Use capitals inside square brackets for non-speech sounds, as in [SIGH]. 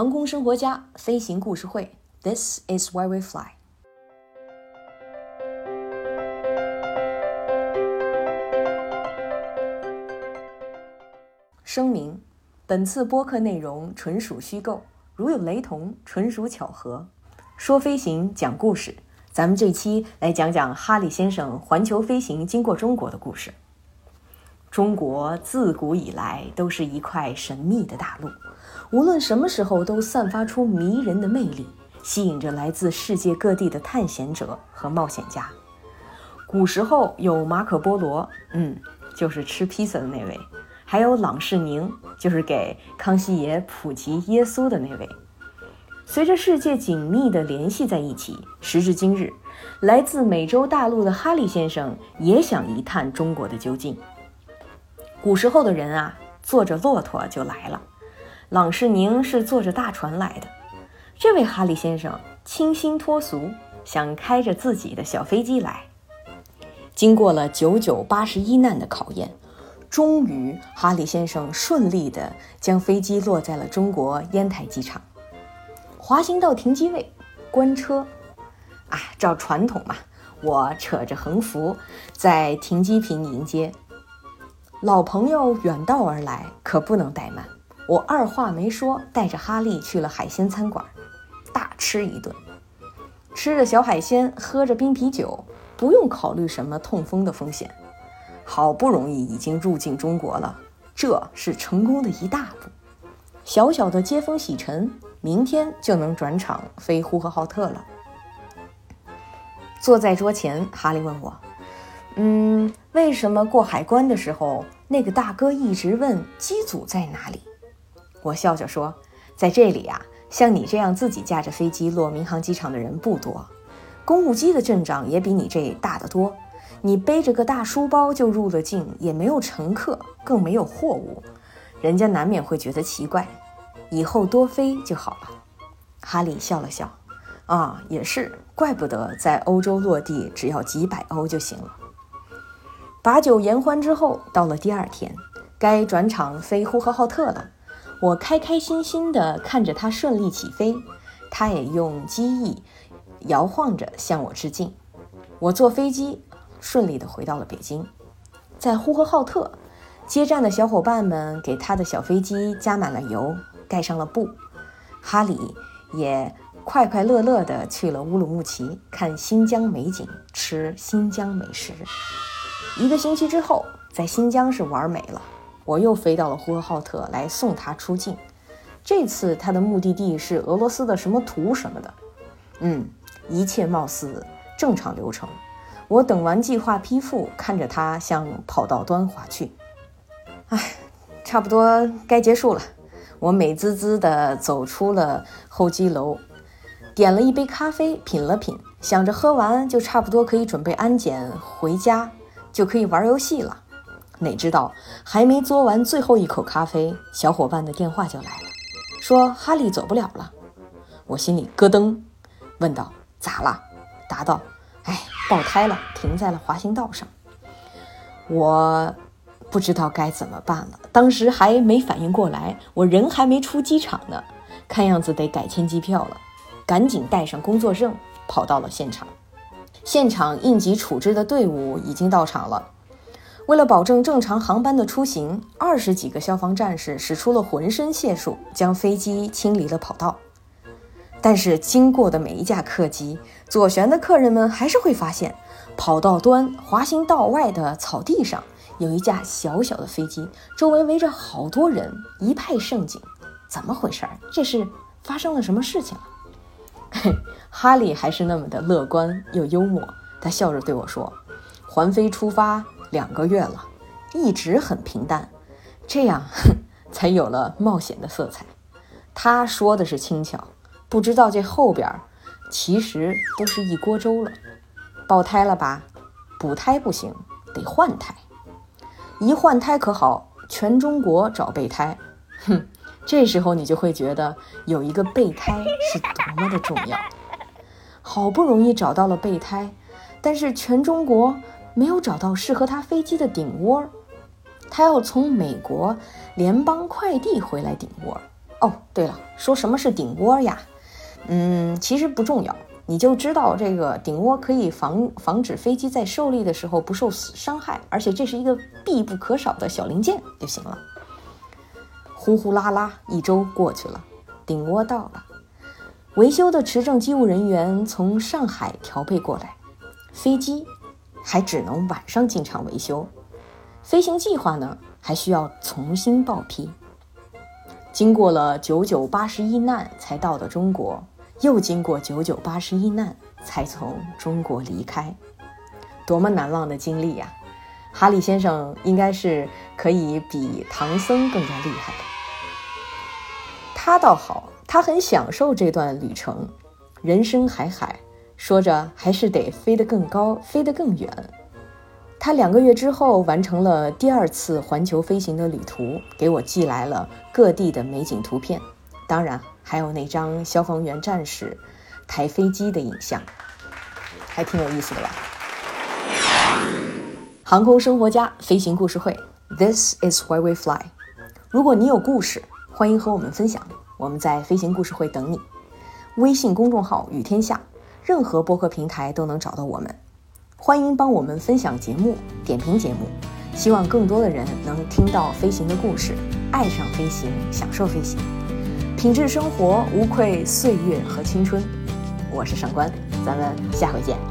航空生活家飞行故事会，This is why we fly。声明：本次播客内容纯属虚构，如有雷同，纯属巧合。说飞行，讲故事，咱们这期来讲讲哈利先生环球飞行经过中国的故事。中国自古以来都是一块神秘的大陆，无论什么时候都散发出迷人的魅力，吸引着来自世界各地的探险者和冒险家。古时候有马可波罗，嗯，就是吃披萨的那位。还有朗世宁，就是给康熙爷普及耶稣的那位。随着世界紧密地联系在一起，时至今日，来自美洲大陆的哈利先生也想一探中国的究竟。古时候的人啊，坐着骆驼就来了，朗世宁是坐着大船来的。这位哈利先生清新脱俗，想开着自己的小飞机来。经过了九九八十一难的考验。终于，哈利先生顺利地将飞机落在了中国烟台机场。滑行到停机位，关车。啊，照传统嘛，我扯着横幅在停机坪迎接。老朋友远道而来，可不能怠慢。我二话没说，带着哈利去了海鲜餐馆，大吃一顿。吃着小海鲜，喝着冰啤酒，不用考虑什么痛风的风险。好不容易已经入境中国了，这是成功的一大步。小小的接风洗尘，明天就能转场飞呼和浩特了。坐在桌前，哈利问我：“嗯，为什么过海关的时候，那个大哥一直问机组在哪里？”我笑着说：“在这里呀，像你这样自己驾着飞机落民航机场的人不多，公务机的阵仗也比你这大得多。”你背着个大书包就入了境，也没有乘客，更没有货物，人家难免会觉得奇怪。以后多飞就好了。哈利笑了笑，啊，也是，怪不得在欧洲落地只要几百欧就行了。把酒言欢之后，到了第二天，该转场飞呼和浩特了。我开开心心地看着他顺利起飞，他也用机翼摇晃着向我致敬。我坐飞机。顺利地回到了北京，在呼和浩特接站的小伙伴们给他的小飞机加满了油，盖上了布。哈里也快快乐乐地去了乌鲁木齐看新疆美景，吃新疆美食。一个星期之后，在新疆是玩美了，我又飞到了呼和浩特来送他出境。这次他的目的地是俄罗斯的什么图什么的。嗯，一切貌似正常流程。我等完计划批复，看着他向跑道端滑去。唉，差不多该结束了。我美滋滋地走出了候机楼，点了一杯咖啡，品了品，想着喝完就差不多可以准备安检回家，就可以玩游戏了。哪知道还没嘬完最后一口咖啡，小伙伴的电话就来了，说哈利走不了了。我心里咯噔，问道：“咋了？”答道。哎，爆胎了，停在了滑行道上。我不知道该怎么办了，当时还没反应过来，我人还没出机场呢，看样子得改签机票了。赶紧带上工作证，跑到了现场。现场应急处置的队伍已经到场了。为了保证正常航班的出行，二十几个消防战士使出了浑身解数，将飞机清理了跑道。但是经过的每一架客机，左旋的客人们还是会发现，跑道端滑行道外的草地上有一架小小的飞机，周围围着好多人，一派盛景。怎么回事？这是发生了什么事情了？[LAUGHS] 哈利还是那么的乐观又幽默，他笑着对我说：“环飞出发两个月了，一直很平淡，这样 [LAUGHS] 才有了冒险的色彩。”他说的是轻巧。不知道这后边其实都是一锅粥了。爆胎了吧？补胎不行，得换胎。一换胎可好，全中国找备胎。哼，这时候你就会觉得有一个备胎是多么的重要。好不容易找到了备胎，但是全中国没有找到适合他飞机的顶窝，他要从美国联邦快递回来顶窝。哦，对了，说什么是顶窝呀？嗯，其实不重要，你就知道这个顶窝可以防防止飞机在受力的时候不受伤害，而且这是一个必不可少的小零件就行了。呼呼啦啦，一周过去了，顶窝到了，维修的持证机务人员从上海调配过来，飞机还只能晚上进场维修，飞行计划呢还需要重新报批。经过了九九八十一难才到的中国，又经过九九八十一难才从中国离开，多么难忘的经历呀！哈利先生应该是可以比唐僧更加厉害的。他倒好，他很享受这段旅程。人生海海，说着还是得飞得更高，飞得更远。他两个月之后完成了第二次环球飞行的旅途，给我寄来了各地的美景图片，当然还有那张消防员战士抬飞机的影像，还挺有意思的吧？航空生活家飞行故事会，This is why we fly。如果你有故事，欢迎和我们分享，我们在飞行故事会等你。微信公众号雨天下，任何播客平台都能找到我们。欢迎帮我们分享节目、点评节目，希望更多的人能听到飞行的故事，爱上飞行，享受飞行，品质生活无愧岁月和青春。我是上官，咱们下回见。